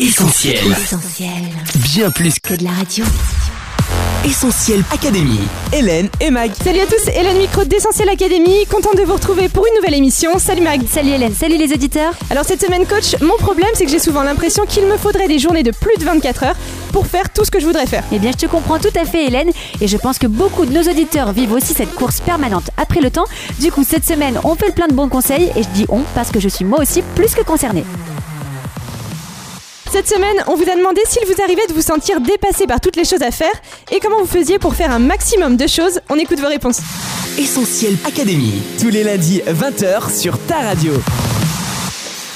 Essentiel. Essentiel. Bien plus Que de la radio. Essentiel Académie. Hélène et Mag. Salut à tous, Hélène Micro d'Essentiel Academy, contente de vous retrouver pour une nouvelle émission. Salut Mag. Salut Hélène, salut les auditeurs. Alors cette semaine coach, mon problème c'est que j'ai souvent l'impression qu'il me faudrait des journées de plus de 24 heures pour faire tout ce que je voudrais faire. Eh bien, je te comprends tout à fait, Hélène, et je pense que beaucoup de nos auditeurs vivent aussi cette course permanente après le temps. Du coup, cette semaine, on fait le plein de bons conseils, et je dis on parce que je suis moi aussi plus que concernée. Cette semaine, on vous a demandé s'il vous arrivait de vous sentir dépassé par toutes les choses à faire et comment vous faisiez pour faire un maximum de choses. On écoute vos réponses. Essentiel Académie. Tous les lundis 20h sur ta radio.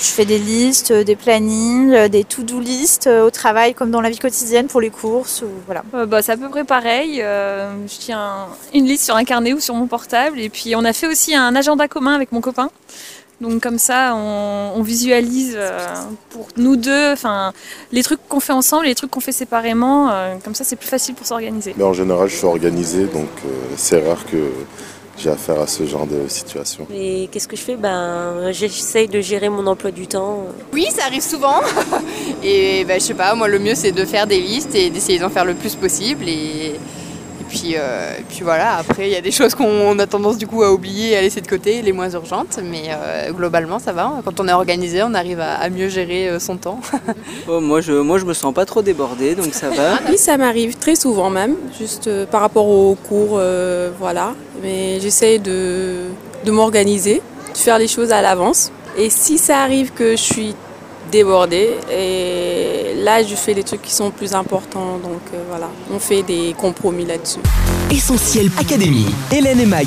Je fais des listes, euh, des plannings, euh, des to-do listes euh, au travail comme dans la vie quotidienne pour les courses. Ou, voilà. Euh, bah, c'est à peu près pareil. Euh, je tiens une liste sur un carnet ou sur mon portable. Et puis on a fait aussi un agenda commun avec mon copain. Donc comme ça, on, on visualise euh, pour nous deux, enfin les trucs qu'on fait ensemble et les trucs qu'on fait séparément. euh, comme ça, c'est plus facile pour s'organiser. Mais en général, je suis organisé, donc euh, c'est rare que j'ai affaire à ce genre de situation. Et qu'est-ce que je fais? Ben, j'essaye de gérer mon emploi du temps. Oui, ça arrive souvent. Et ben, je sais pas, moi le mieux c'est de faire des listes et d'essayer d'en faire le plus possible. Et puis, euh, et puis voilà, après il y a des choses qu'on a tendance du coup à oublier et à laisser de côté, les moins urgentes. Mais euh, globalement ça va. Quand on est organisé, on arrive à, à mieux gérer euh, son temps. Oh, moi, je, moi, je me sens pas trop débordé, donc ça va. Oui, ça m'arrive très souvent même, juste euh, par rapport aux cours, euh, voilà. Mais j'essaie de, de m'organiser, de faire les choses à l'avance. Et si ça arrive que je suis débordée, et là, je fais les trucs qui sont plus importants. Donc euh, voilà, on fait des compromis là-dessus. Essentiel Académie. Hélène et Mag.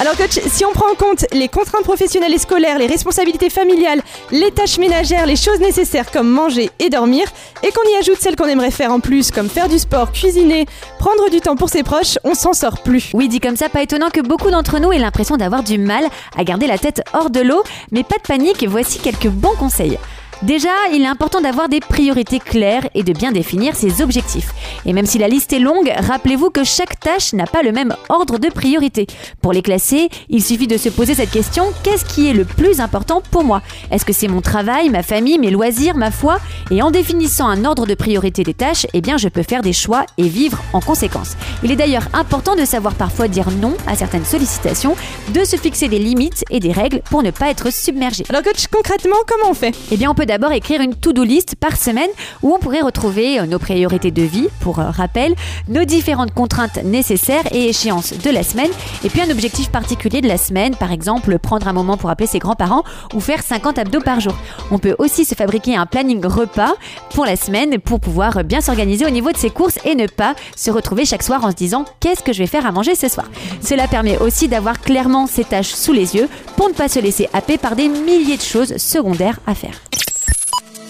Alors coach, si on prend en compte les contraintes professionnelles et scolaires, les responsabilités familiales, les tâches ménagères, les choses nécessaires comme manger et dormir, et qu'on y ajoute celles qu'on aimerait faire en plus, comme faire du sport, cuisiner, prendre du temps pour ses proches, on s'en sort plus. Oui, dit comme ça, pas étonnant que beaucoup d'entre nous aient l'impression d'avoir du mal à garder la tête hors de l'eau, mais pas de panique, voici quelques bons conseils. Déjà, il est important d'avoir des priorités claires et de bien définir ses objectifs. Et même si la liste est longue, rappelez-vous que chaque tâche n'a pas le même ordre de priorité. Pour les classer, il suffit de se poser cette question, qu'est-ce qui est le plus important pour moi? Est-ce que c'est mon travail, ma famille, mes loisirs, ma foi? Et en définissant un ordre de priorité des tâches, eh bien je peux faire des choix et vivre en conséquence. Il est d'ailleurs important de savoir parfois dire non à certaines sollicitations, de se fixer des limites et des règles pour ne pas être submergé. Alors coach, concrètement, comment on fait? Eh bien, on peut d'abord écrire une to-do list par semaine où on pourrait retrouver euh, nos priorités de vie, pour euh, rappel, nos différentes contraintes nécessaires et échéances de la semaine, et puis un objectif particulier de la semaine, par exemple prendre un moment pour appeler ses grands-parents ou faire 50 abdos par jour. On peut aussi se fabriquer un planning repas pour la semaine pour pouvoir bien s'organiser au niveau de ses courses et ne pas se retrouver chaque soir en se disant qu'est-ce que je vais faire à manger ce soir? Cela permet aussi d'avoir clairement ses tâches sous les yeux pour ne pas se laisser happer par des milliers de choses secondaires à faire.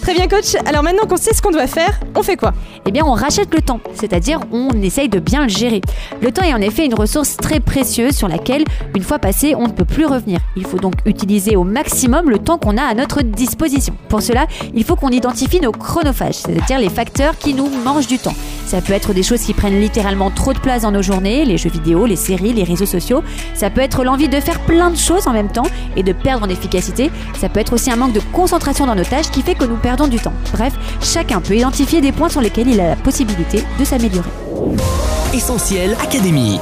Très bien coach, alors maintenant qu'on sait ce qu'on doit faire, on fait quoi? Eh bien, on rachète le temps, c'est-à-dire on essaye de bien le gérer. Le temps est en effet une ressource très précieuse sur laquelle, une fois passé, on ne peut plus revenir. Il faut donc utiliser au maximum le temps qu'on a à notre disposition. Pour cela, il faut qu'on identifie nos chronophages, c'est-à-dire les facteurs qui nous mangent du temps. Ça peut être des choses qui prennent littéralement trop de place dans nos journées, les jeux vidéo, les séries, les réseaux sociaux. Ça peut être l'envie de faire plein de choses en même temps et de perdre en efficacité. Ça peut être aussi un manque de concentration dans nos tâches qui fait que nous perdons du temps. Bref, chacun peut identifier des points sur lesquels il a la possibilité de s'améliorer. Essentiel Académie.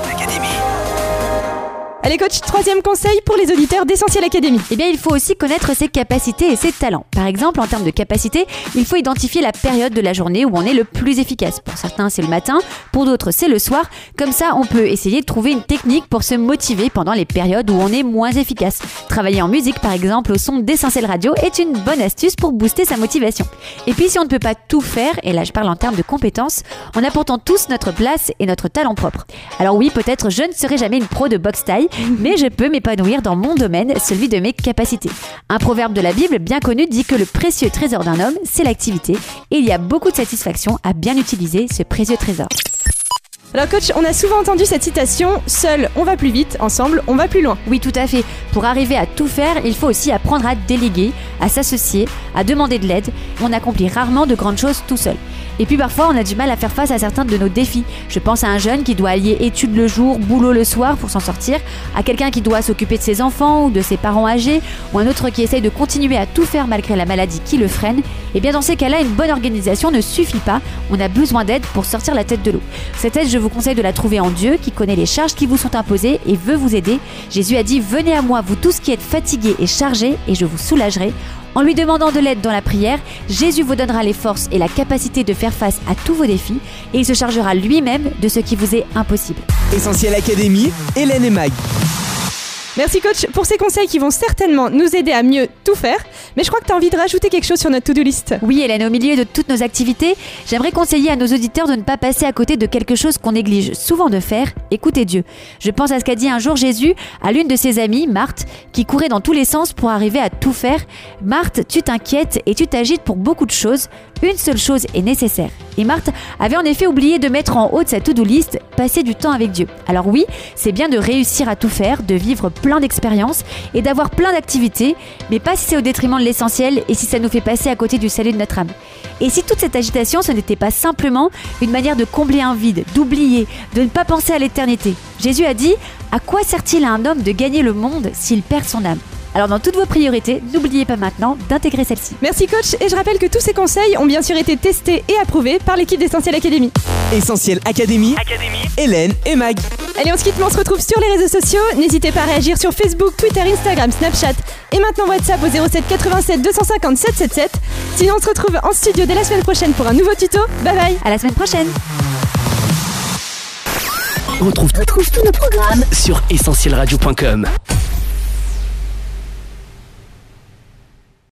Allez coach, troisième conseil pour les auditeurs d'Essentiel Academy. Eh bien, il faut aussi connaître ses capacités et ses talents. Par exemple, en termes de capacité, il faut identifier la période de la journée où on est le plus efficace. Pour certains, c'est le matin, pour d'autres, c'est le soir. Comme ça, on peut essayer de trouver une technique pour se motiver pendant les périodes où on est moins efficace. Travailler en musique, par exemple, au son d'Essentiel Radio est une bonne astuce pour booster sa motivation. Et puis, si on ne peut pas tout faire, et là je parle en termes de compétences, on a pourtant tous notre place et notre talent propre. Alors oui, peut-être je ne serai jamais une pro de boxe taille, mais je peux m'épanouir dans mon domaine, celui de mes capacités. Un proverbe de la Bible bien connu dit que le précieux trésor d'un homme, c'est l'activité, et il y a beaucoup de satisfaction à bien utiliser ce précieux trésor. Alors coach, on a souvent entendu cette citation Seul, on va plus vite, ensemble, on va plus loin. Oui, tout à fait. Pour arriver à tout faire, il faut aussi apprendre à déléguer, à s'associer, à demander de l'aide. On accomplit rarement de grandes choses tout seul. Et puis parfois, on a du mal à faire face à certains de nos défis. Je pense à un jeune qui doit allier études le jour, boulot le soir pour s'en sortir, à quelqu'un qui doit s'occuper de ses enfants ou de ses parents âgés, ou un autre qui essaye de continuer à tout faire malgré la maladie qui le freine. Et bien dans ces cas-là, une bonne organisation ne suffit pas. On a besoin d'aide pour sortir la tête de l'eau. Cette aide, je vous conseille de la trouver en Dieu, qui connaît les charges qui vous sont imposées et veut vous aider. Jésus a dit Venez à moi, vous tous qui êtes fatigués et chargés, et je vous soulagerai. En lui demandant de l'aide dans la prière, Jésus vous donnera les forces et la capacité de faire face à tous vos défis et il se chargera lui-même de ce qui vous est impossible. Essentiel Académie, Hélène et Mag. Merci coach pour ces conseils qui vont certainement nous aider à mieux tout faire. Mais je crois que tu as envie de rajouter quelque chose sur notre to-do list. Oui, Hélène, au milieu de toutes nos activités, j'aimerais conseiller à nos auditeurs de ne pas passer à côté de quelque chose qu'on néglige souvent de faire, écouter Dieu. Je pense à ce qu'a dit un jour Jésus à l'une de ses amies, Marthe, qui courait dans tous les sens pour arriver à tout faire. Marthe, tu t'inquiètes et tu t'agites pour beaucoup de choses. Une seule chose est nécessaire. Et Marthe avait en effet oublié de mettre en haut de sa to-do list passer du temps avec Dieu. Alors oui, c'est bien de réussir à tout faire, de vivre plein d'expériences et d'avoir plein d'activités, mais pas si c'est au détriment de l'essentiel et si ça nous fait passer à côté du salut de notre âme. Et si toute cette agitation, ce n'était pas simplement une manière de combler un vide, d'oublier, de ne pas penser à l'éternité. Jésus a dit À quoi sert-il à un homme de gagner le monde s'il perd son âme? Alors dans toutes vos priorités, n'oubliez pas maintenant d'intégrer celle-ci. Merci coach et je rappelle que tous ces conseils ont bien sûr été testés et approuvés par l'équipe d'Essentiel Academy. Essentiel Académie, Hélène et Mag. Allez on se quitte mais on se retrouve sur les réseaux sociaux. N'hésitez pas à réagir sur Facebook, Twitter, Instagram, Snapchat et maintenant WhatsApp au 07 87 250 777. Sinon on se retrouve en studio dès la semaine prochaine pour un nouveau tuto. Bye bye À la semaine prochaine On retrouve, tous nos programmes sur essentielradio.com.